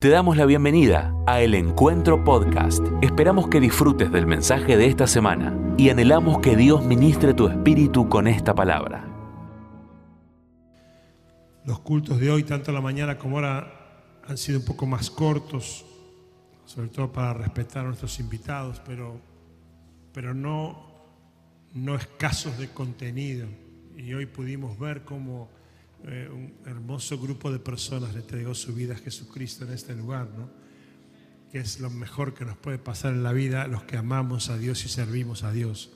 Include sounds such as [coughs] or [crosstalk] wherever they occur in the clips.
Te damos la bienvenida a El Encuentro Podcast. Esperamos que disfrutes del mensaje de esta semana y anhelamos que Dios ministre tu espíritu con esta palabra. Los cultos de hoy, tanto la mañana como ahora, han sido un poco más cortos, sobre todo para respetar a nuestros invitados, pero, pero no, no escasos de contenido. Y hoy pudimos ver cómo eh, un hermoso grupo de personas le entregó su vida a Jesucristo en este lugar, ¿no? que es lo mejor que nos puede pasar en la vida los que amamos a Dios y servimos a Dios.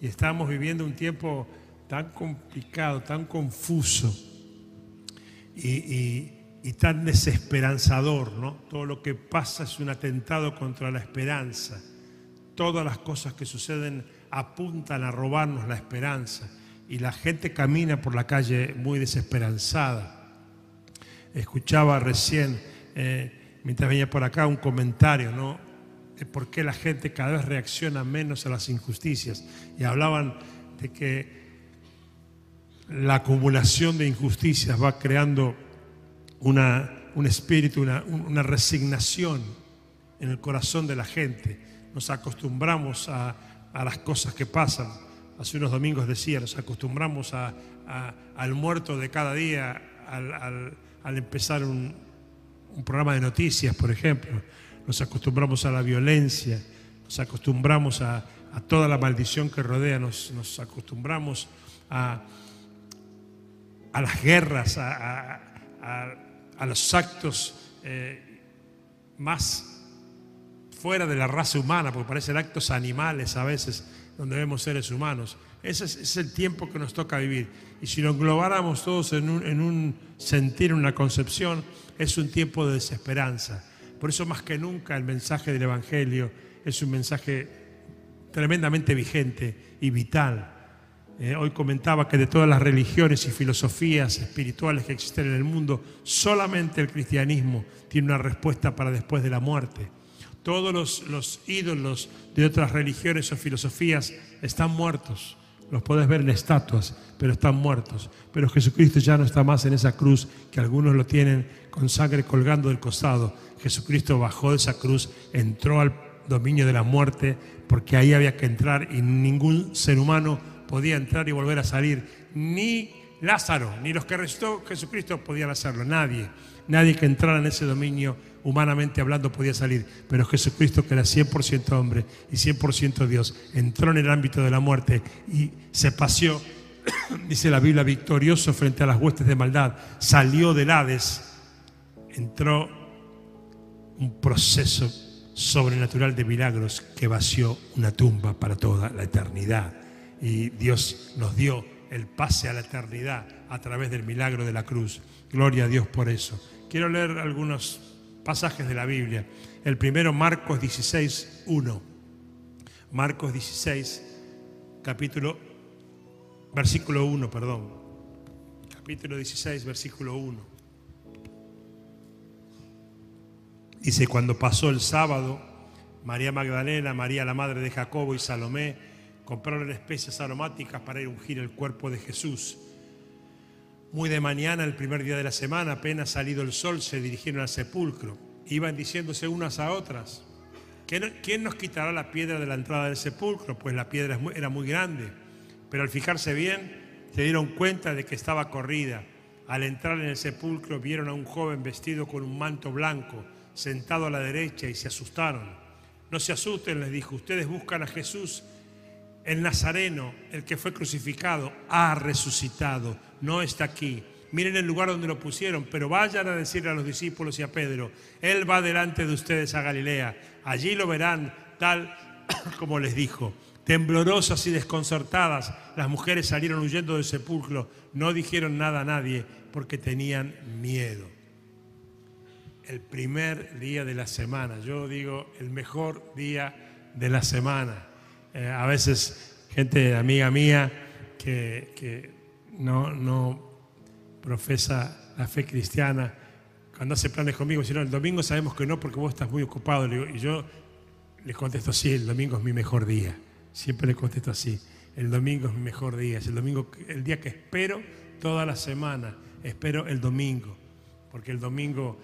Y estamos viviendo un tiempo tan complicado, tan confuso y, y tan desesperanzador, ¿no? Todo lo que pasa es un atentado contra la esperanza. Todas las cosas que suceden apuntan a robarnos la esperanza y la gente camina por la calle muy desesperanzada. Escuchaba recién, eh, mientras venía por acá, un comentario, ¿no? De por qué la gente cada vez reacciona menos a las injusticias. Y hablaban de que la acumulación de injusticias va creando una, un espíritu, una, resignación en el corazón de la gente. Nos acostumbramos a las cosas que pasan hace unos domingos decía, nos acostumbramos al muerto de cada día al, empezar un, programa de noticias, por ejemplo. Nos acostumbramos a la violencia, nos acostumbramos a, toda la maldición que rodea, nos, acostumbramos a, las guerras, a, los actos eh, más fuera de la raza humana, porque parecen actos animales a veces donde vemos seres humanos. Ese es, el tiempo que nos toca vivir. Y si lo englobáramos todos en un, en sentir, en una concepción, es un tiempo de desesperanza. Por eso más que nunca el mensaje del Evangelio es un mensaje tremendamente vigente y vital. Eh, hoy comentaba que de todas las religiones y filosofías espirituales que existen en el mundo, solamente el cristianismo tiene una respuesta para después de la muerte. Todos los, ídolos de otras religiones o filosofías están muertos. Los puedes ver en estatuas, pero están muertos. Pero Jesucristo ya no está más en esa cruz que algunos lo tienen con sangre colgando del costado. Jesucristo bajó de esa cruz, entró al dominio de la muerte, porque ahí había que entrar y ningún ser humano podía entrar y volver a salir. Ni Lázaro, ni los que resucitó Jesucristo podían hacerlo, nadie. Nadie que entrara en ese dominio humanamente hablando podía salir, pero Jesucristo, que era 100% hombre y 100% Dios, entró en el ámbito de la muerte y se paseó, [coughs] dice la Biblia, victorioso frente a las huestes de maldad, salió del Hades, entró un proceso sobrenatural de milagros que vació una tumba para toda la eternidad. Y Dios nos dio el pase a la eternidad a través del milagro de la cruz. Gloria a Dios por eso. Quiero leer algunos pasajes de la Biblia. El primero, Marcos 16, 1. Marcos 16, capítulo, versículo 1, perdón. Capítulo 16, versículo 1. Dice, cuando pasó el sábado, María Magdalena, María la madre de Jacobo y Salomé compraron especias aromáticas para ir ungir el cuerpo de Jesús. Muy de mañana, el primer día de la semana, apenas salido el sol, se dirigieron al sepulcro. Iban diciéndose unas a otras, ¿quién nos quitará la piedra de la entrada del sepulcro? Pues la piedra era muy grande. Pero al fijarse bien, se dieron cuenta de que estaba corrida. Al entrar en el sepulcro vieron a un joven vestido con un manto blanco, sentado a la derecha, y se asustaron. No se asusten, les dijo, ustedes buscan a Jesús, el Nazareno, el que fue crucificado, ha resucitado, no está aquí. Miren el lugar donde lo pusieron, pero vayan a decirle a los discípulos y a Pedro, Él va delante de ustedes a Galilea, allí lo verán tal [coughs] como les dijo. Temblorosas y desconcertadas, las mujeres salieron huyendo del sepulcro, no dijeron nada a nadie porque tenían miedo. El primer día de la semana, yo digo el mejor día de la semana eh, a veces gente amiga mía que, no, no, profesa la fe cristiana, cuando hace planes conmigo, dice, no, el domingo sabemos que no porque vos estás muy ocupado. y yo les contesto así, el domingo es mi mejor día. Siempre les contesto así, el domingo es mi mejor día. Es el domingo, el día que espero toda la semana. Espero el domingo, porque el domingo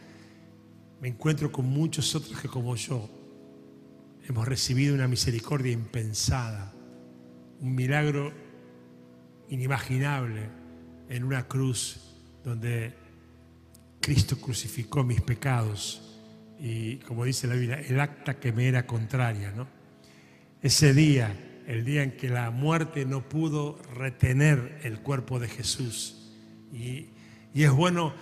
me encuentro con muchos otros que como yo hemos recibido una misericordia impensada, un milagro inimaginable en una cruz donde Cristo crucificó mis pecados y como dice la Biblia, el acta que me era contraria, ¿no? Ese día, el día en que la muerte no pudo retener el cuerpo de Jesús. Y, y es bueno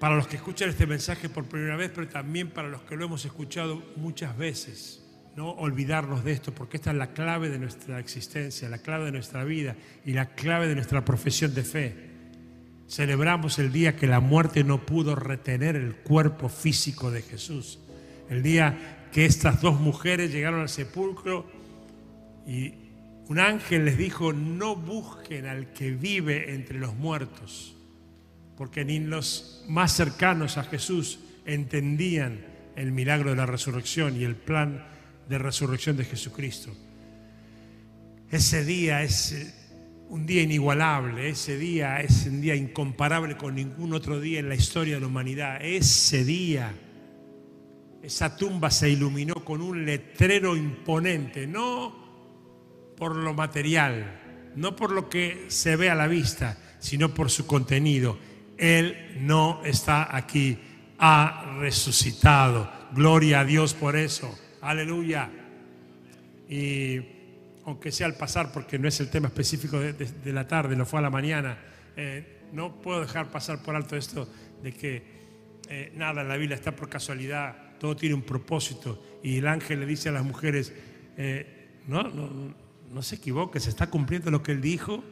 para los que escuchan este mensaje por primera vez, pero también para los que lo hemos escuchado muchas veces, no olvidarnos de esto, porque esta es la clave de nuestra existencia, la clave de nuestra vida y la clave de nuestra profesión de fe. Celebramos el día que la muerte no pudo retener el cuerpo físico de Jesús. El día que estas dos mujeres llegaron al sepulcro y un ángel les dijo, no busquen al que vive entre los muertos, porque ni los más cercanos a Jesús entendían el milagro de la resurrección y el plan de resurrección de Jesucristo. Ese día es un día inigualable, ese día es un día incomparable con ningún otro día en la historia de la humanidad. Ese día, esa tumba se iluminó con un letrero imponente, no por lo material, no por lo que se ve a la vista, sino por su contenido. Él no está aquí, ha resucitado. Gloria a Dios por eso. Aleluya. Y aunque sea al pasar, porque no es el tema específico de, la tarde, lo fue a la mañana, eh, no puedo dejar pasar por alto esto de que eh, nada en la Biblia está por casualidad, todo tiene un propósito. Y el ángel le dice a las mujeres, eh, no, no, no se equivoque, se está cumpliendo lo que él dijo,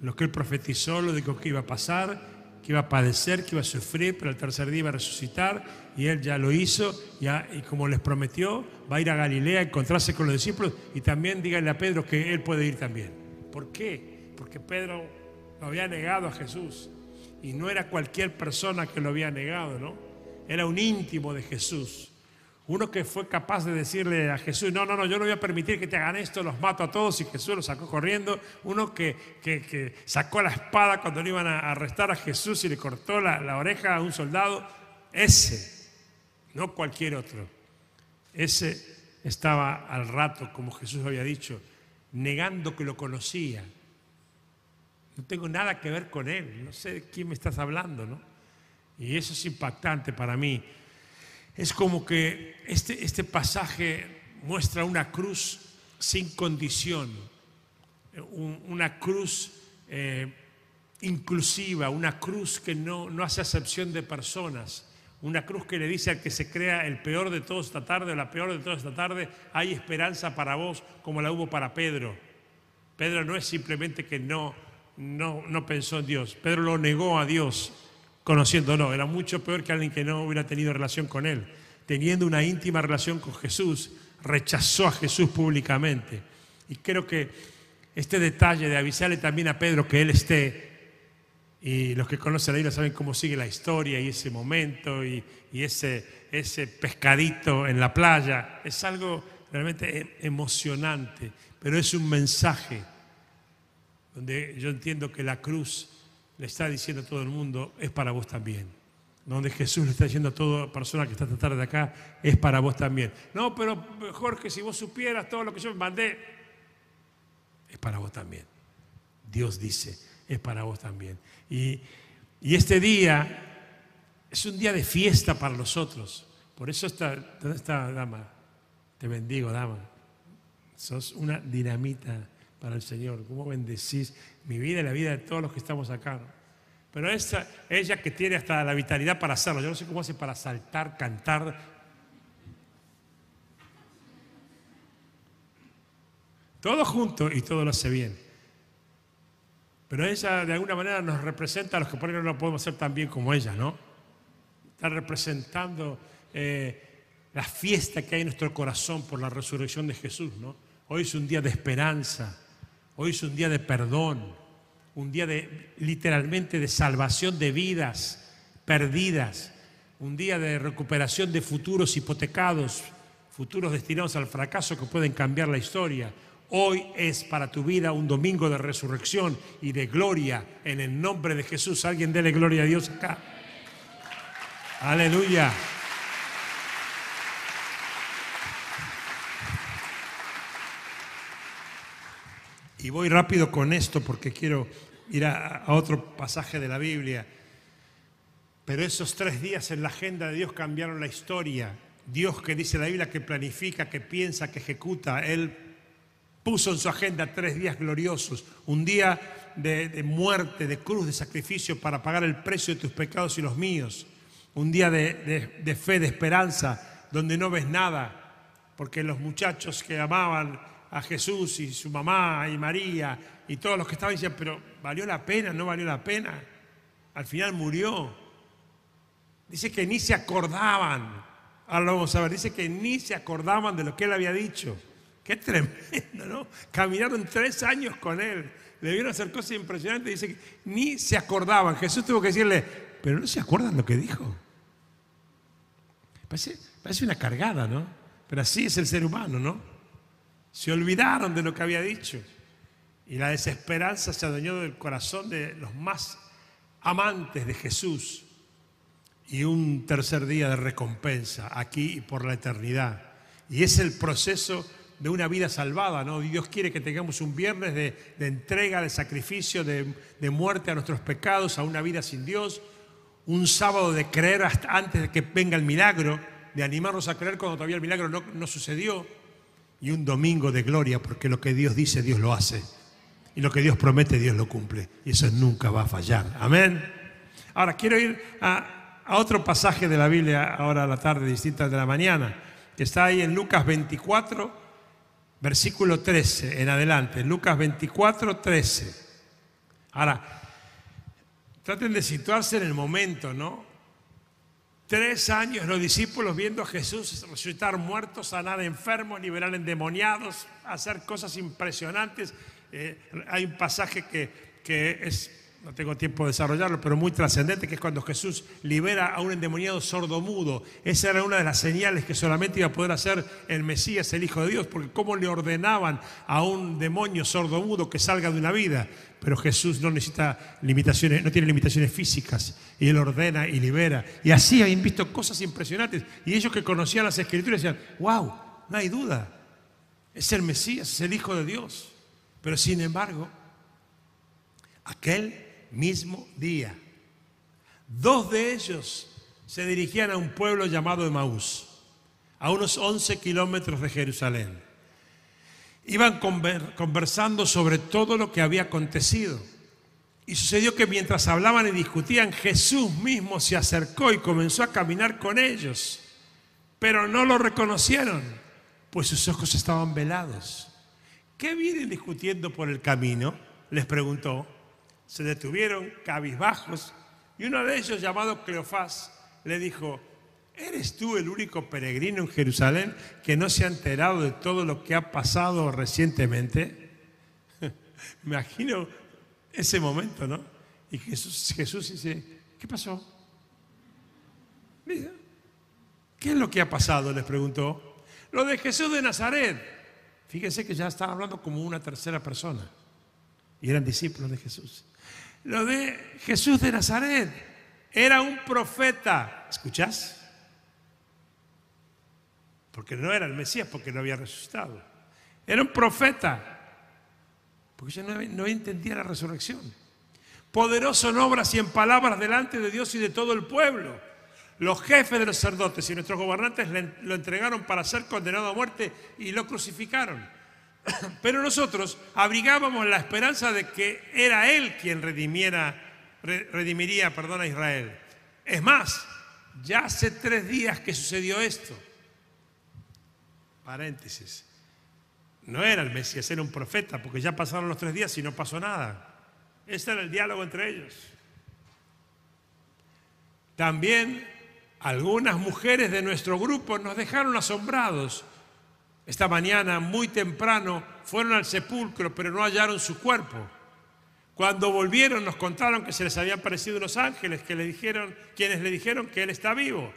lo que él profetizó, lo dijo que iba a pasar, que iba a padecer, que iba a sufrir, pero el tercer día iba a resucitar, y él ya lo hizo, ya, y como les prometió, va a ir a Galilea a encontrarse con los discípulos, y también díganle a Pedro que él puede ir también. ¿Por qué? Porque Pedro lo había negado a Jesús, y no era cualquier persona que lo había negado, ¿no? Era un íntimo de Jesús. Uno que fue capaz de decirle a Jesús, no, no, no, yo no voy a permitir que te hagan esto, los mato a todos y Jesús los sacó corriendo. Uno que, que, sacó la espada cuando le iban a arrestar a Jesús y le cortó la, la oreja a un soldado. Ese, no cualquier otro. Ese estaba al rato, como Jesús había dicho, negando que lo conocía. No tengo nada que ver con él, no sé de quién me estás hablando, ¿no? Y eso es impactante para mí es como que este, este pasaje muestra una cruz sin condición, una cruz eh, inclusiva, una cruz que no, no hace acepción de personas, una cruz que le dice al que se crea el peor de todos esta tarde o la peor de todos esta tarde, hay esperanza para vos como la hubo para Pedro. Pedro no es simplemente que no, no, no pensó en Dios, Pedro lo negó a Dios conociéndolo. Era mucho peor que alguien que no hubiera tenido relación con él. Teniendo una íntima relación con Jesús, rechazó a Jesús públicamente. Y creo que este detalle de avisarle también a Pedro que él esté, y los que conocen la isla saben cómo sigue la historia y ese momento y, ese, ese pescadito en la playa, es algo realmente e, emocionante, pero es un mensaje donde yo entiendo que la cruz le está diciendo a todo el mundo, es para vos también. Donde Jesús le está diciendo a toda persona que está esta tarde acá, es para vos también. No, pero Jorge, si vos supieras todo lo que yo me mandé, es para vos también. Dios dice, es para vos también. Y, y este día es un día de fiesta para nosotros. Por eso está, ¿dónde está dama? Te bendigo, dama. Sos una dinamita para el Señor. ¿Cómo bendecís mi vida y la vida de todos los que estamos acá? Pero esa, ella que tiene hasta la vitalidad para hacerlo, yo no sé cómo hace para saltar, cantar. Todo junto y todo lo hace bien. Pero ella de alguna manera nos representa a los que por ahí no lo podemos hacer tan bien como ella, ¿no? Está representando eh, la fiesta que hay en nuestro corazón por la resurrección de Jesús, ¿no? Hoy es un día de esperanza, Hoy es un día de perdón, un día de literalmente de salvación de vidas perdidas, un día de recuperación de futuros hipotecados, futuros destinados al fracaso que pueden cambiar la historia. Hoy es para tu vida un domingo de resurrección y de gloria en el nombre de Jesús. Alguien dele gloria a Dios acá. Aleluya. Y voy rápido con esto porque quiero ir a, otro pasaje de la Biblia. Pero esos tres días en la agenda de Dios cambiaron la historia. Dios que dice la Biblia que planifica, que piensa, que ejecuta. Él puso en su agenda tres días gloriosos. Un día de, muerte, de cruz, de sacrificio para pagar el precio de tus pecados y los míos. Un día de- de fe, de esperanza, donde no ves nada. Porque los muchachos que amaban a Jesús y su mamá y María y todos los que estaban decían, pero ¿valió la pena? ¿No valió la pena? Al final murió. Dice que ni se acordaban. Ahora lo vamos a ver. Dice que ni se acordaban de lo que él había dicho. Qué tremendo, ¿no? Caminaron tres años con él. Le vieron hacer cosas impresionantes. Dice que ni se acordaban. Jesús tuvo que decirle, pero no se acuerdan lo que dijo. Parece, parece una cargada, ¿no? Pero así es el ser humano, ¿no? Se olvidaron de lo que había dicho. Y la desesperanza se adueñó del corazón de los más amantes de Jesús y un tercer día de recompensa aquí y por la eternidad. Y es el proceso de una vida salvada, ¿no? Dios quiere que tengamos un viernes de, de entrega, de sacrificio, de, de muerte a nuestros pecados, a una vida sin Dios, un sábado de creer hasta antes de que venga el milagro, de animarnos a creer cuando todavía el milagro no, no sucedió, y un domingo de gloria, porque lo que Dios dice, Dios lo hace. Y lo que Dios promete, Dios lo cumple. Y eso nunca va a fallar. Amén. Ahora, quiero ir a, otro pasaje de la Biblia, ahora a la tarde, distinta de la mañana, que está ahí en Lucas 24, versículo 13, en adelante. Lucas 24, 13. Ahora, traten de situarse en el momento, ¿no? Tres años los discípulos viendo a Jesús resucitar muertos, sanar enfermos, liberar endemoniados, hacer cosas impresionantes. Eh, hay un pasaje que, que es, no tengo tiempo de desarrollarlo, pero muy trascendente, que es cuando Jesús libera a un endemoniado sordomudo. Esa era una de las señales que solamente iba a poder hacer el Mesías, el Hijo de Dios, porque cómo le ordenaban a un demonio sordomudo que salga de una vida. Pero Jesús no necesita limitaciones, no tiene limitaciones físicas, y Él ordena y libera. Y así habían visto cosas impresionantes. Y ellos que conocían las Escrituras decían, wow, no hay duda, es el Mesías, es el Hijo de Dios. Pero sin embargo, aquel mismo día, dos de ellos se dirigían a un pueblo llamado Emaús, a unos 11 kilómetros de Jerusalén. Iban conver- conversando sobre todo lo que había acontecido. Y sucedió que mientras hablaban y discutían, Jesús mismo se acercó y comenzó a caminar con ellos. Pero no lo reconocieron, pues sus ojos estaban velados. ¿Qué vienen discutiendo por el camino? Les preguntó. Se detuvieron cabizbajos y uno de ellos, llamado Cleofás, le dijo, ¿eres tú el único peregrino en Jerusalén que no se ha enterado de todo lo que ha pasado recientemente? Me [laughs] imagino ese momento, ¿no? Y Jesús, dice, ¿qué pasó? ¿Qué es lo que ha pasado? Les preguntó. Lo de Jesús de Nazaret. Fíjense que ya están hablando como una tercera persona. Y eran discípulos de Jesús. Lo de Jesús de Nazaret. Era un profeta. ¿Escuchás? Porque no era el Mesías, porque no había resucitado. Era un profeta. Porque yo no, no entendía la resurrección. Poderoso en obras y en palabras delante de Dios y de todo el pueblo. Los jefes de los sacerdotes y nuestros gobernantes lo entregaron para ser condenado a muerte y lo crucificaron. [coughs] Pero nosotros abrigábamos la esperanza de que era Él quien redimiera, re- redimiría perdón, a Israel. Es más, ya hace tres días que sucedió esto. Paréntesis. No era el Mesías, era un profeta, porque ya pasaron los tres días y no pasó nada. Ese era el diálogo entre ellos. También algunas mujeres de nuestro grupo nos dejaron asombrados. Esta mañana, muy temprano, fueron al sepulcro, pero no hallaron su cuerpo. Cuando volvieron nos contaron que se les habían parecido unos ángeles que le dijeron, quienes le dijeron que él está vivo.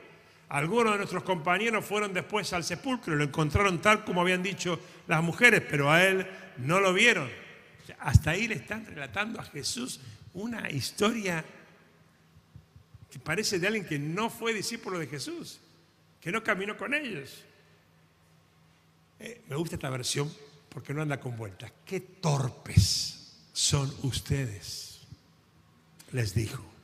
Algunos de nuestros compañeros fueron después al sepulcro y lo encontraron tal como habían dicho las mujeres, pero a él no lo vieron. Hasta ahí le están relatando a Jesús una historia que parece de alguien que no fue discípulo de Jesús, que no caminó con ellos. Eh, me gusta esta versión porque no anda con vueltas. Qué torpes son ustedes, les dijo.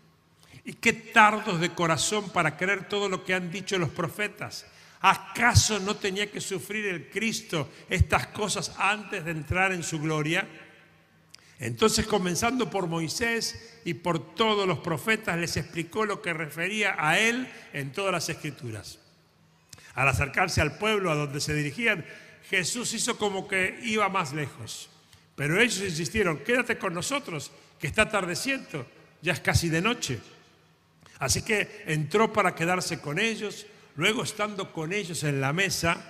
Y qué tardos de corazón para creer todo lo que han dicho los profetas. ¿Acaso no tenía que sufrir el Cristo estas cosas antes de entrar en su gloria? Entonces, comenzando por Moisés y por todos los profetas, les explicó lo que refería a él en todas las escrituras. Al acercarse al pueblo a donde se dirigían, Jesús hizo como que iba más lejos. Pero ellos insistieron, quédate con nosotros, que está atardeciendo, ya es casi de noche. Así que entró para quedarse con ellos, luego estando con ellos en la mesa,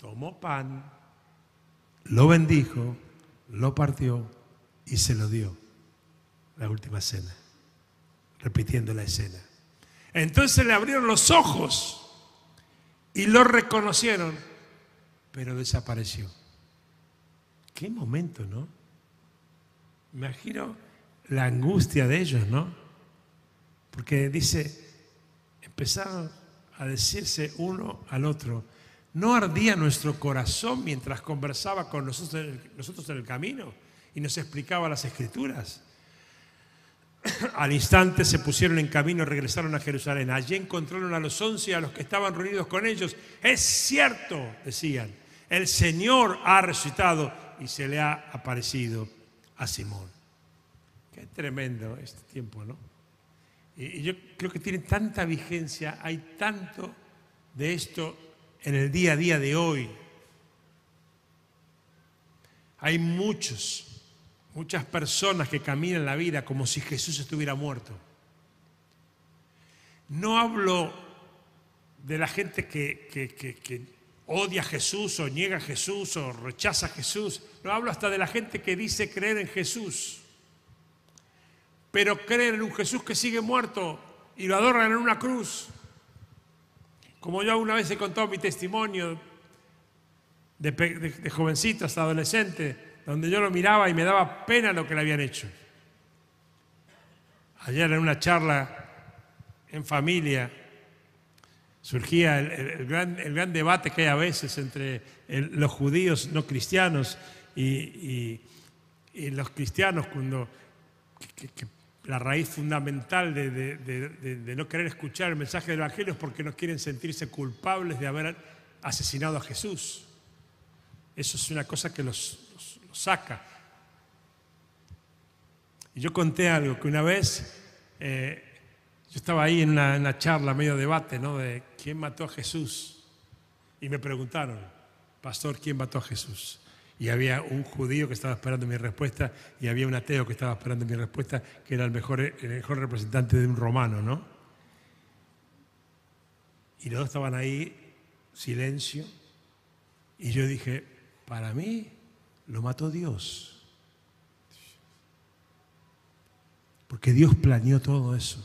tomó pan, lo bendijo, lo partió y se lo dio. La última cena, repitiendo la escena. Entonces le abrieron los ojos y lo reconocieron, pero desapareció. Qué momento, ¿no? Imagino la angustia de ellos, ¿no? Porque dice, empezaron a decirse uno al otro, ¿no ardía nuestro corazón mientras conversaba con nosotros, en el camino y nos explicaba las escrituras? [clears throat] Al instante se pusieron en camino y regresaron a Jerusalén. Allí encontraron a los once y a los que estaban reunidos con ellos. Es cierto, decían, el Señor ha resucitado y se le ha aparecido a Simón. Qué tremendo este tiempo, ¿no? Y yo creo que tiene tanta vigencia, hay tanto de esto en el día a día de hoy. Hay muchos, muchas personas que caminan la vida como si Jesús estuviera muerto. No hablo de la gente que, que, odia a Jesús o niega a Jesús o rechaza a Jesús. No hablo hasta de la gente que dice creer en Jesús pero creen en un Jesús que sigue muerto y lo adoran en una cruz. Como yo una vez he contado mi testimonio de, jovencito hasta adolescente, donde yo lo miraba y me daba pena lo que le habían hecho. Ayer en una charla en familia surgía el, gran, debate que hay a veces entre los judíos no cristianos y, los cristianos cuando la raíz fundamental de, no querer escuchar el mensaje del Evangelio es porque no quieren sentirse culpables de haber asesinado a Jesús. Eso es una cosa que los, saca. Y yo conté algo, que una vez eh, yo estaba ahí en una, en una, charla, medio debate, ¿no? De quién mató a Jesús. Y me preguntaron, pastor, ¿quién mató a Jesús? Y había un judío que estaba esperando mi respuesta y había un ateo que estaba esperando mi respuesta, que era el mejor, el mejor representante de un romano, ¿no? Y los dos estaban ahí, silencio. Y yo dije, para mí lo mató Dios. Porque Dios planeó todo eso.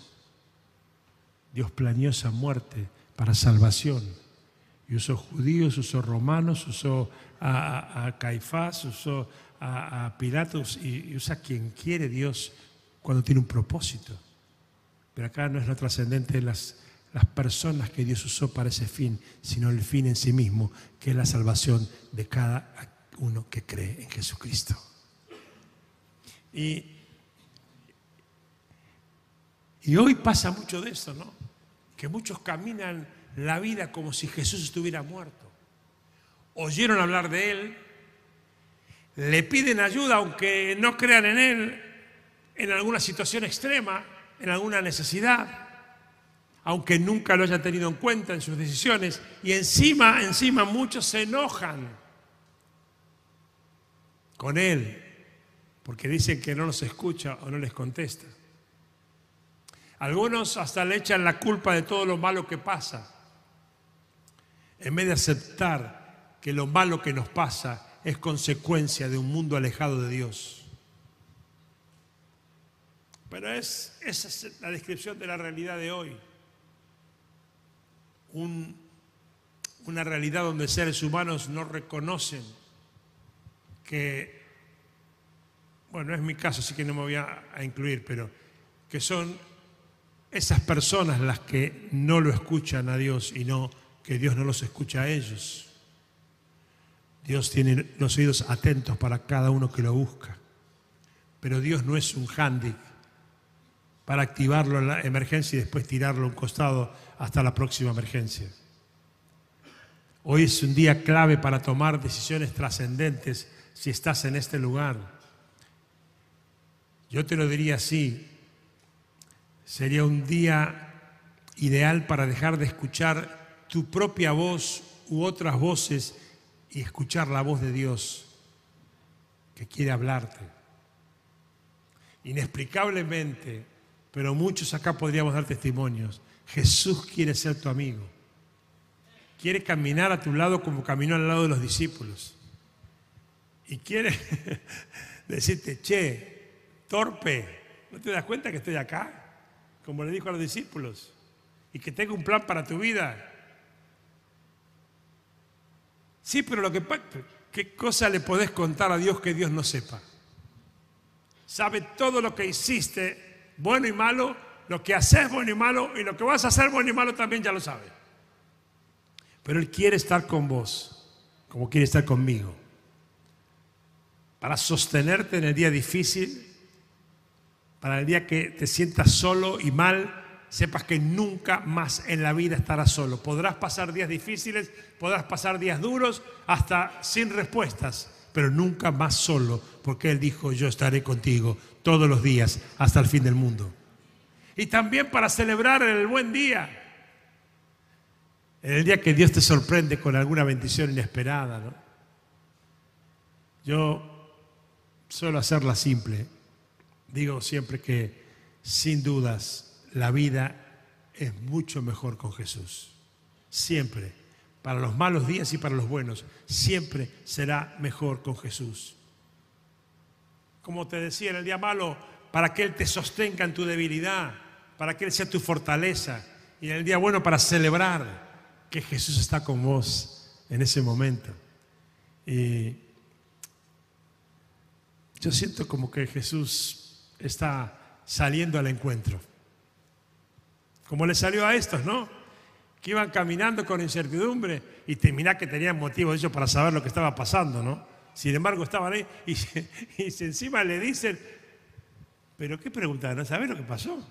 Dios planeó esa muerte para salvación. Y usó judíos, usó romanos, usó a, Caifás, usó a, Pilatos y, usa quien quiere Dios cuando tiene un propósito. Pero acá no es lo trascendente las, las personas que Dios usó para ese fin, sino el fin en sí mismo, que es la salvación de cada uno que cree en Jesucristo. Y, y hoy pasa mucho de eso, ¿no? Que muchos caminan la vida como si Jesús estuviera muerto oyeron hablar de Él, le piden ayuda aunque no crean en Él, en alguna situación extrema, en alguna necesidad, aunque nunca lo haya tenido en cuenta en sus decisiones, y encima, encima muchos se enojan con Él, porque dicen que no los escucha o no les contesta. Algunos hasta le echan la culpa de todo lo malo que pasa, en vez de aceptar que lo malo que nos pasa es consecuencia de un mundo alejado de Dios. Pero es, esa es la descripción de la realidad de hoy. una realidad donde seres humanos no reconocen que, bueno, no es mi caso, así que no me voy a, a incluir, pero que son esas personas las que no lo escuchan a Dios y no que Dios no los escucha a ellos. Dios tiene los oídos atentos para cada uno que lo busca. Pero Dios no es un handy para activarlo en la emergencia y después tirarlo a un costado hasta la próxima emergencia. Hoy es un día clave para tomar decisiones trascendentes si estás en este lugar. Yo te lo diría así, sería un día ideal para dejar de escuchar tu propia voz u otras voces y escuchar la voz de Dios que quiere hablarte. Inexplicablemente, pero muchos acá podríamos dar testimonios, Jesús quiere ser tu amigo. Quiere caminar a tu lado como caminó al lado de los discípulos. Y quiere [laughs] decirte, che, torpe, ¿no te das cuenta que estoy acá? Como le dijo a los discípulos. Y que tengo un plan para tu vida. Sí, pero lo que ¿qué cosa le podés contar a Dios que Dios no sepa? Sabe todo lo que hiciste, bueno y malo, lo que haces bueno y malo, y lo que vas a hacer bueno y malo también ya lo sabe. Pero Él quiere estar con vos, como quiere estar conmigo, para sostenerte en el día difícil, para el día que te sientas solo y mal, sepas que nunca más en la vida estarás solo. Podrás pasar días difíciles, podrás pasar días duros, hasta sin respuestas, pero nunca más solo, porque Él dijo, yo estaré contigo todos los días hasta el fin del mundo. Y también para celebrar el buen día, en el día que Dios te sorprende con alguna bendición inesperada. Yo suelo hacerla simple. Digo siempre que sin dudas la vida es mucho mejor con Jesús. Siempre, para los malos días y para los buenos, siempre será mejor con Jesús. Como te decía en el día malo, para que Él te sostenga en tu debilidad, para que Él sea tu fortaleza, y en el día bueno para celebrar que Jesús está con vos en ese momento. Y yo siento como que Jesús está saliendo al encuentro. Como le salió a estos, ¿no? Que iban caminando con incertidumbre y terminá que tenían motivo de ellos para saber lo que estaba pasando, ¿no? Sin embargo, estaban ahí y, encima le dicen, ¿pero qué preguntan? ¿No sabes lo que pasó?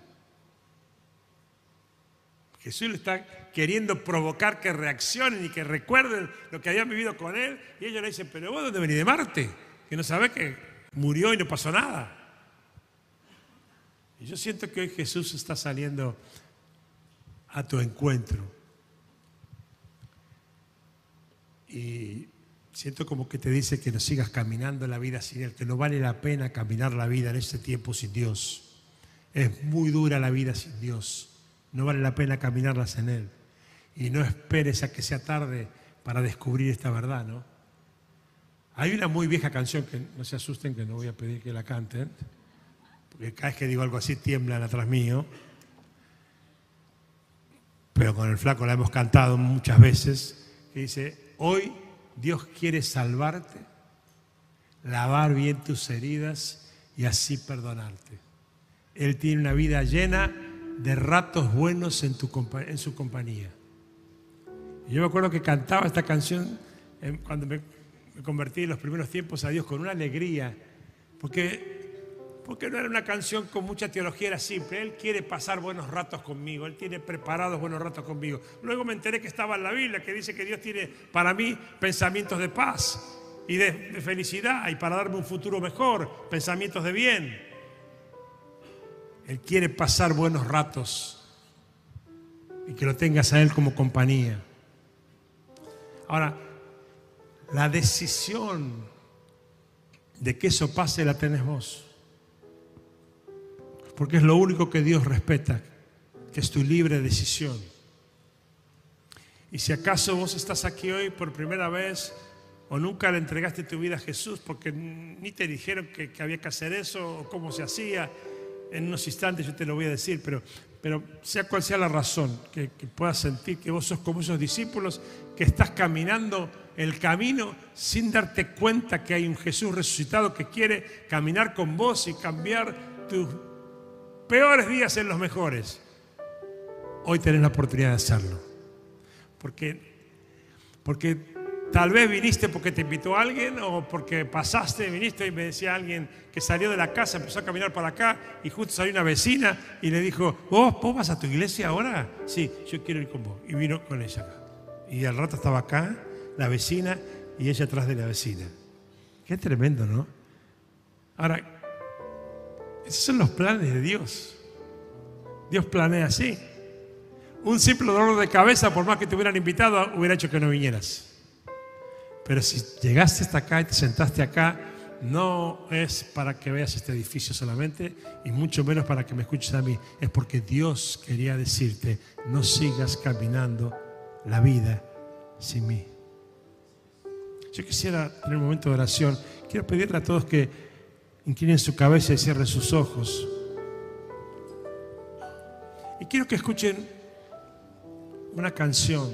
Jesús le está queriendo provocar que reaccionen y que recuerden lo que habían vivido con él. Y ellos le dicen, pero vos dónde venís de Marte, que no sabés que murió y no pasó nada. Y yo siento que hoy Jesús está saliendo a tu encuentro. Y siento como que te dice que no sigas caminando la vida sin Él, que no vale la pena caminar la vida en este tiempo sin Dios. Es muy dura la vida sin Dios. No vale la pena caminarla sin Él. Y no esperes a que sea tarde para descubrir esta verdad, ¿no? Hay una muy vieja canción que no se asusten que no voy a pedir que la canten, porque cada vez que digo algo así tiemblan atrás mío pero con el flaco la hemos cantado muchas veces, que dice, hoy Dios quiere salvarte, lavar bien tus heridas y así perdonarte. Él tiene una vida llena de ratos buenos en, tu, en su compañía. Y yo me acuerdo que cantaba esta canción cuando me, me convertí en los primeros tiempos a Dios con una alegría, porque porque no era una canción con mucha teología, era simple. Él quiere pasar buenos ratos conmigo, Él tiene preparados buenos ratos conmigo. Luego me enteré que estaba en la Biblia, que dice que Dios tiene para mí pensamientos de paz y de, felicidad y para darme un futuro mejor, pensamientos de bien. Él quiere pasar buenos ratos y que lo tengas a Él como compañía. Ahora, la decisión de que eso pase la tenés vos porque es lo único que Dios respeta, que es tu libre decisión. Y si acaso vos estás aquí hoy por primera vez o nunca le entregaste tu vida a Jesús porque ni te dijeron que, había que hacer eso o cómo se hacía, en unos instantes yo te lo voy a decir, pero, pero sea cual sea la razón, que, que puedas sentir que vos sos como esos discípulos que estás caminando el camino sin darte cuenta que hay un Jesús resucitado que quiere caminar con vos y cambiar tu peores días en los mejores, hoy tenés la oportunidad de hacerlo. Porque, porque Tal vez viniste porque te invitó alguien o porque pasaste, viniste y me decía alguien que salió de la casa, empezó a caminar para acá y justo salió una vecina y le dijo, ¿vos, ¿vos vas a tu iglesia ahora? Sí, yo quiero ir con vos. Y vino con ella acá. Y al rato estaba acá, la vecina, y ella atrás de la vecina. Qué tremendo, ¿no? Ahora, esos son los planes de Dios. Dios planea así. Un simple dolor de cabeza, por más que te hubieran invitado, hubiera hecho que no vinieras. Pero si llegaste hasta acá y te sentaste acá, no es para que veas este edificio solamente y mucho menos para que me escuches a mí. Es porque Dios quería decirte, no sigas caminando la vida sin mí. Yo quisiera tener un momento de oración. Quiero pedirle a todos que inclinen su cabeza y cierren sus ojos. Y quiero que escuchen una canción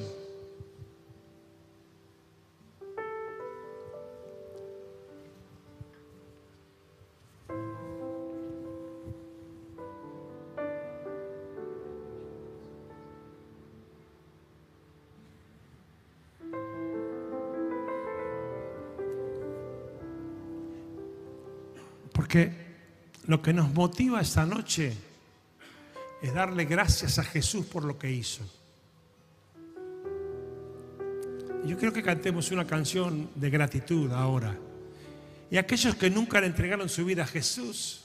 Lo que nos motiva esta noche es darle gracias a Jesús por lo que hizo. Yo quiero que cantemos una canción de gratitud ahora. Y aquellos que nunca le entregaron su vida a Jesús,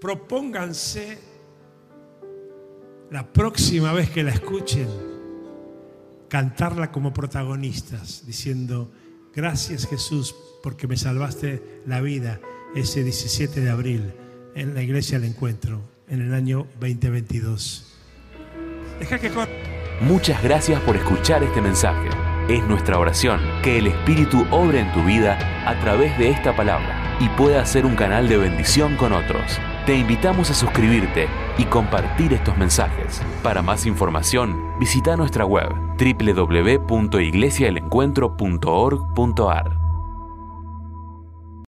propónganse la próxima vez que la escuchen, cantarla como protagonistas, diciendo, gracias Jesús porque me salvaste la vida ese 17 de abril en la iglesia del encuentro en el año 2022. Deja que Muchas gracias por escuchar este mensaje. Es nuestra oración que el Espíritu obre en tu vida a través de esta palabra y pueda ser un canal de bendición con otros. Te invitamos a suscribirte y compartir estos mensajes. Para más información, visita nuestra web www.iglesiaelencuentro.org.ar.